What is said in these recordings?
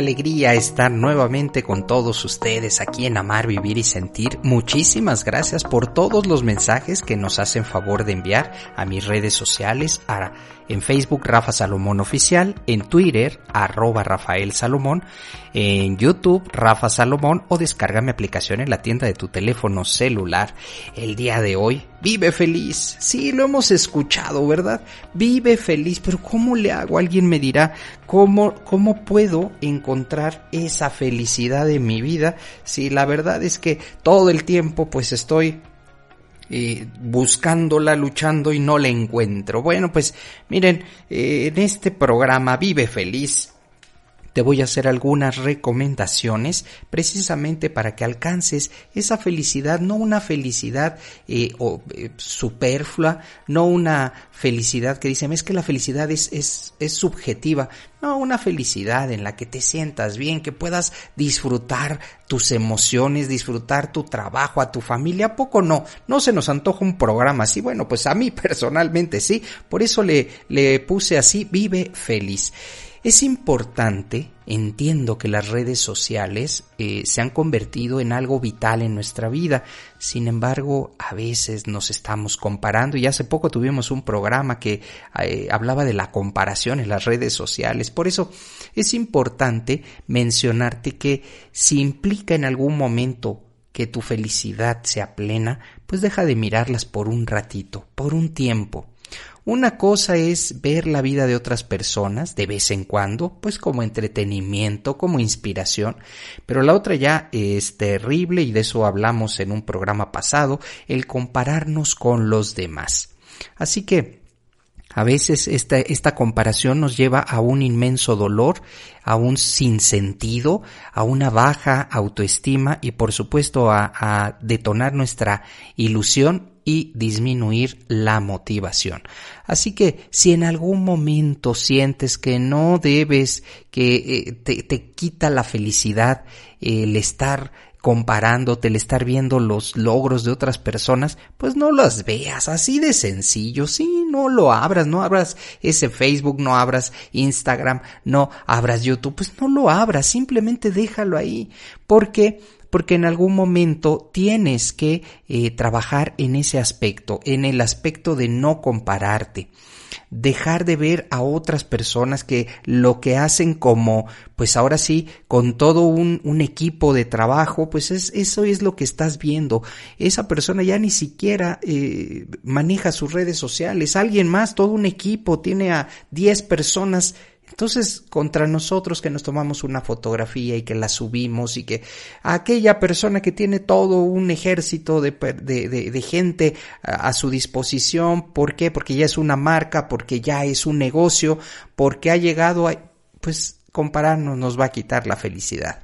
Alegría estar nuevamente con todos ustedes aquí en Amar, Vivir y Sentir. Muchísimas gracias por todos los mensajes que nos hacen favor de enviar a mis redes sociales, en Facebook Rafa Salomón Oficial, en Twitter arroba Rafael Salomón, en YouTube Rafa Salomón o descarga mi aplicación en la tienda de tu teléfono celular. El día de hoy, vive feliz. Sí, lo hemos escuchado, ¿verdad? Vive feliz, pero ¿cómo le hago? Alguien me dirá, ¿cómo, cómo puedo encontrar esa felicidad en mi vida? Si la verdad es que todo el tiempo pues estoy eh, buscándola, luchando y no la encuentro. Bueno, pues miren, eh, en este programa Vive Feliz te voy a hacer algunas recomendaciones precisamente para que alcances esa felicidad, no una felicidad eh, eh, superflua, no una felicidad que dicen es que la felicidad es, es, es subjetiva, no, una felicidad en la que te sientas bien, que puedas disfrutar tus emociones, disfrutar tu trabajo, a tu familia. ¿A poco no? No se nos antoja un programa así. Bueno, pues a mí personalmente sí. Por eso le, le puse así, vive feliz. Es importante, entiendo que las redes sociales eh, se han convertido en algo vital en nuestra vida, sin embargo a veces nos estamos comparando y hace poco tuvimos un programa que eh, hablaba de la comparación en las redes sociales, por eso es importante mencionarte que si implica en algún momento que tu felicidad sea plena, pues deja de mirarlas por un ratito, por un tiempo. Una cosa es ver la vida de otras personas de vez en cuando, pues como entretenimiento, como inspiración, pero la otra ya es terrible y de eso hablamos en un programa pasado, el compararnos con los demás. Así que a veces esta, comparación nos lleva a un inmenso dolor, a un sinsentido, a una baja autoestima y por supuesto a detonar nuestra ilusión y disminuir la motivación. Así que si en algún momento sientes que no debes, que eh, te, te, quita la felicidad el estar comparándote, el estar viendo los logros de otras personas, pues no las veas, así de sencillo, sí, no lo abras, no abras ese Facebook, no abras Instagram, no abras YouTube, pues no lo abras, simplemente déjalo ahí, porque porque en algún momento tienes que eh, trabajar en ese aspecto, en el aspecto de no compararte dejar de ver a otras personas que lo que hacen como, pues ahora sí, con todo un, equipo de trabajo, pues es, eso es lo que estás viendo. Esa persona ya ni siquiera eh, maneja sus redes sociales, alguien más, todo un equipo, tiene a 10 personas entonces, contra nosotros que nos tomamos una fotografía y que la subimos y que aquella persona que tiene todo un ejército de, de, de, gente a, a, su disposición, ¿por qué? Porque ya es una marca, porque ya es un negocio, porque ha llegado a, pues compararnos nos va a quitar la felicidad.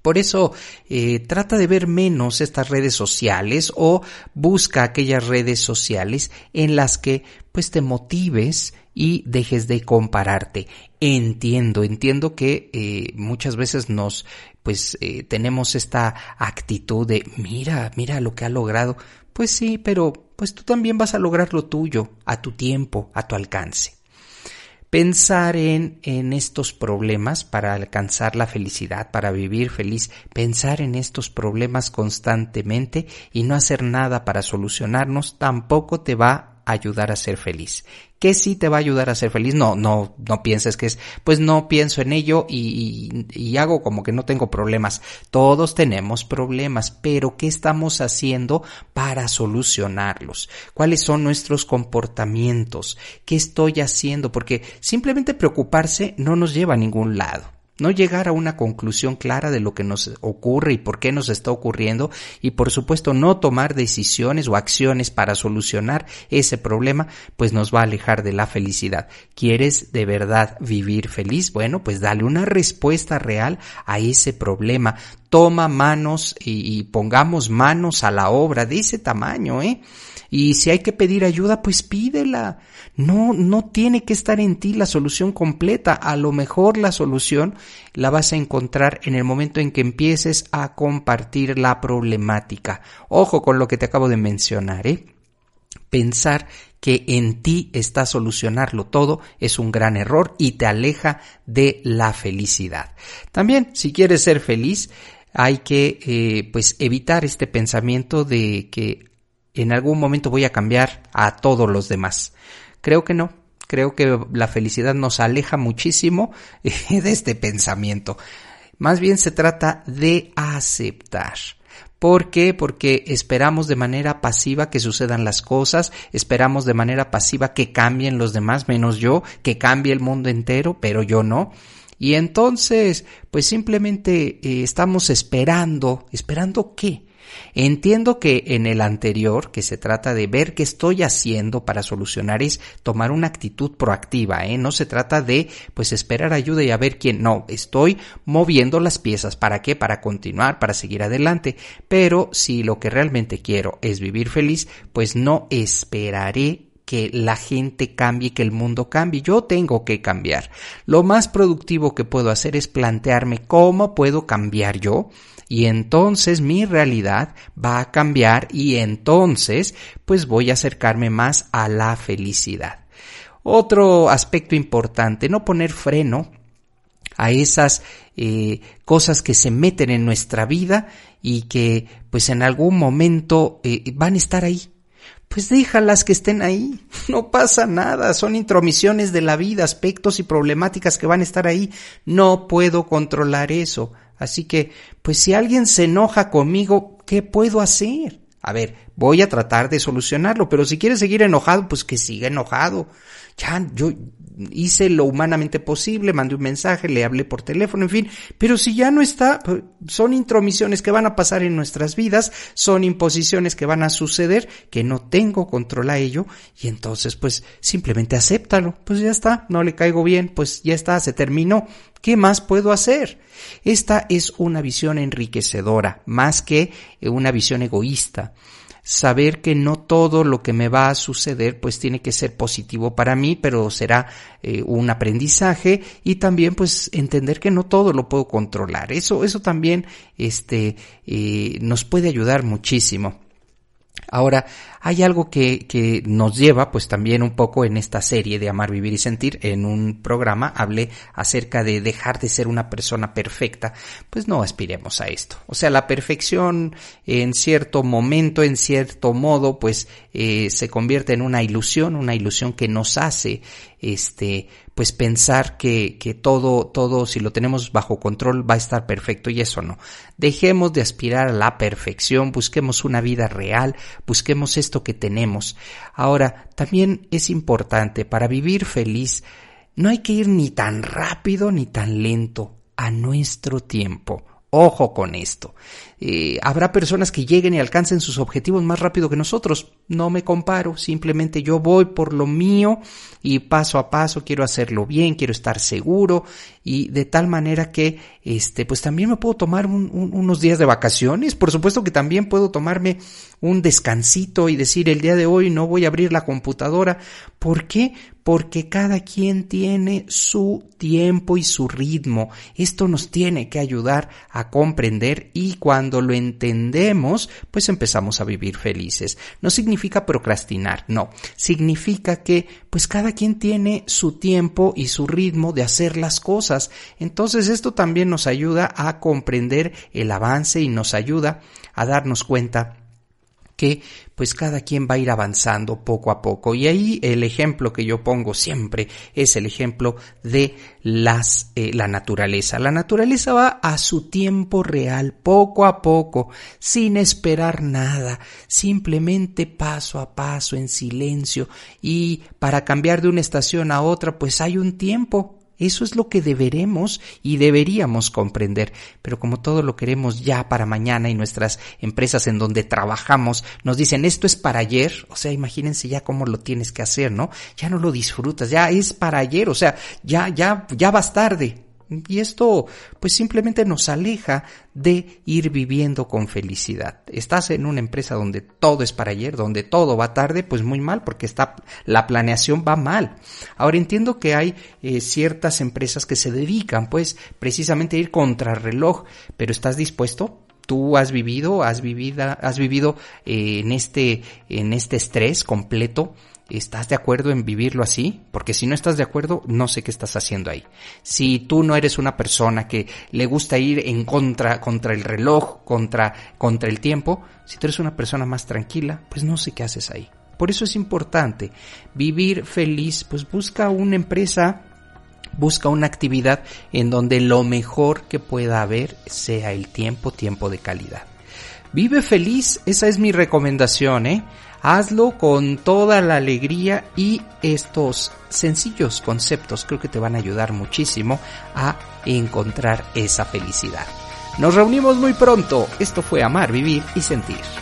Por eso eh, trata de ver menos estas redes sociales o busca aquellas redes sociales en las que pues te motives y dejes de compararte. Entiendo, entiendo que eh, muchas veces nos pues eh, tenemos esta actitud de mira, mira lo que ha logrado. Pues sí, pero pues tú también vas a lograr lo tuyo, a tu tiempo, a tu alcance pensar en, en estos problemas para alcanzar la felicidad, para vivir feliz, pensar en estos problemas constantemente y no hacer nada para solucionarnos tampoco te va ayudar a ser feliz. ¿Qué sí te va a ayudar a ser feliz? No, no, no pienses que es, pues no pienso en ello y, hago como que no tengo problemas. Todos tenemos problemas, pero ¿qué estamos haciendo para solucionarlos? ¿Cuáles son nuestros comportamientos? ¿Qué estoy haciendo? Porque simplemente preocuparse no nos lleva a ningún lado. No llegar a una conclusión clara de lo que nos ocurre y por qué nos está ocurriendo y por supuesto no tomar decisiones o acciones para solucionar ese problema, pues nos va a alejar de la felicidad. ¿Quieres de verdad vivir feliz? Bueno, pues dale una respuesta real a ese problema. Toma manos y, y pongamos manos a la obra de ese tamaño, ¿eh? Y si hay que pedir ayuda, pues pídela. No, no tiene que estar en ti la solución completa. A lo mejor la solución la vas a encontrar en el momento en que empieces a compartir la problemática. Ojo con lo que te acabo de mencionar, ¿eh? Pensar que en ti está solucionarlo todo es un gran error y te aleja de la felicidad. También, si quieres ser feliz, hay que eh, pues evitar este pensamiento de que en algún momento voy a cambiar a todos los demás. Creo que no. Creo que la felicidad nos aleja muchísimo de este pensamiento. Más bien se trata de aceptar. ¿Por qué? Porque esperamos de manera pasiva que sucedan las cosas, esperamos de manera pasiva que cambien los demás, menos yo, que cambie el mundo entero, pero yo no. Y entonces, pues simplemente eh, estamos esperando, esperando qué? Entiendo que en el anterior, que se trata de ver qué estoy haciendo para solucionar, es tomar una actitud proactiva, ¿eh? No se trata de, pues, esperar ayuda y a ver quién. No, estoy moviendo las piezas. ¿Para qué? Para continuar, para seguir adelante. Pero si lo que realmente quiero es vivir feliz, pues no esperaré que la gente cambie, que el mundo cambie. Yo tengo que cambiar. Lo más productivo que puedo hacer es plantearme cómo puedo cambiar yo y entonces mi realidad va a cambiar y entonces pues voy a acercarme más a la felicidad. Otro aspecto importante, no poner freno a esas eh, cosas que se meten en nuestra vida y que pues en algún momento eh, van a estar ahí. Pues déjalas que estén ahí, no pasa nada, son intromisiones de la vida, aspectos y problemáticas que van a estar ahí. No puedo controlar eso. Así que, pues si alguien se enoja conmigo, ¿qué puedo hacer? A ver, voy a tratar de solucionarlo, pero si quiere seguir enojado, pues que siga enojado. Ya, yo hice lo humanamente posible, mandé un mensaje, le hablé por teléfono, en fin, pero si ya no está, pues, son intromisiones que van a pasar en nuestras vidas, son imposiciones que van a suceder, que no tengo control a ello, y entonces pues simplemente acéptalo, pues ya está, no le caigo bien, pues ya está, se terminó, ¿qué más puedo hacer? Esta es una visión enriquecedora, más que una visión egoísta saber que no todo lo que me va a suceder pues tiene que ser positivo para mí, pero será eh, un aprendizaje y también pues entender que no todo lo puedo controlar. Eso, eso también este, eh, nos puede ayudar muchísimo. Ahora, hay algo que, que, nos lleva, pues también un poco en esta serie de Amar, Vivir y Sentir, en un programa hablé acerca de dejar de ser una persona perfecta, pues no aspiremos a esto. O sea, la perfección en cierto momento, en cierto modo, pues eh, se convierte en una ilusión, una ilusión que nos hace este, pues pensar que, que todo, todo, si lo tenemos bajo control, va a estar perfecto y eso no. Dejemos de aspirar a la perfección, busquemos una vida real, busquemos esto que tenemos. Ahora, también es importante para vivir feliz, no hay que ir ni tan rápido ni tan lento, a nuestro tiempo. Ojo con esto. Eh, habrá personas que lleguen y alcancen sus objetivos más rápido que nosotros. No me comparo, simplemente yo voy por lo mío y paso a paso quiero hacerlo bien, quiero estar seguro y de tal manera que, este, pues también me puedo tomar unos días de vacaciones. Por supuesto que también puedo tomarme un descansito y decir el día de hoy no voy a abrir la computadora. ¿Por qué? Porque cada quien tiene su tiempo y su ritmo. Esto nos tiene que ayudar a comprender y cuando lo entendemos, pues empezamos a vivir felices. No significa procrastinar, no. Significa que pues cada quien tiene su tiempo y su ritmo de hacer las cosas. Entonces esto también nos ayuda a comprender el avance y nos ayuda a darnos cuenta que pues cada quien va a ir avanzando poco a poco. Y ahí el ejemplo que yo pongo siempre es el ejemplo de las, eh, la naturaleza. La naturaleza va a su tiempo real, poco a poco, sin esperar nada, simplemente paso a paso, en silencio. Y para cambiar de una estación a otra, pues hay un tiempo Eso es lo que deberemos y deberíamos comprender. Pero como todo lo queremos ya para mañana y nuestras empresas en donde trabajamos nos dicen esto es para ayer, o sea, imagínense ya cómo lo tienes que hacer, ¿no? Ya no lo disfrutas, ya es para ayer, o sea, ya, ya, ya vas tarde. Y esto pues simplemente nos aleja de ir viviendo con felicidad. Estás en una empresa donde todo es para ayer, donde todo va tarde, pues muy mal porque está, la planeación va mal. Ahora entiendo que hay eh, ciertas empresas que se dedican pues precisamente a ir contra reloj, pero ¿estás dispuesto? tú has vivido, has vivido, has vivido eh, en este, en este estrés completo ¿Estás de acuerdo en vivirlo así? Porque si no estás de acuerdo, no sé qué estás haciendo ahí. Si tú no eres una persona que le gusta ir en contra, contra el reloj, contra, contra el tiempo, si tú eres una persona más tranquila, pues no sé qué haces ahí. Por eso es importante vivir feliz, pues busca una empresa, busca una actividad en donde lo mejor que pueda haber sea el tiempo, tiempo de calidad. Vive feliz, esa es mi recomendación, ¿eh? Hazlo con toda la alegría y estos sencillos conceptos creo que te van a ayudar muchísimo a encontrar esa felicidad. Nos reunimos muy pronto. Esto fue Amar, Vivir y Sentir.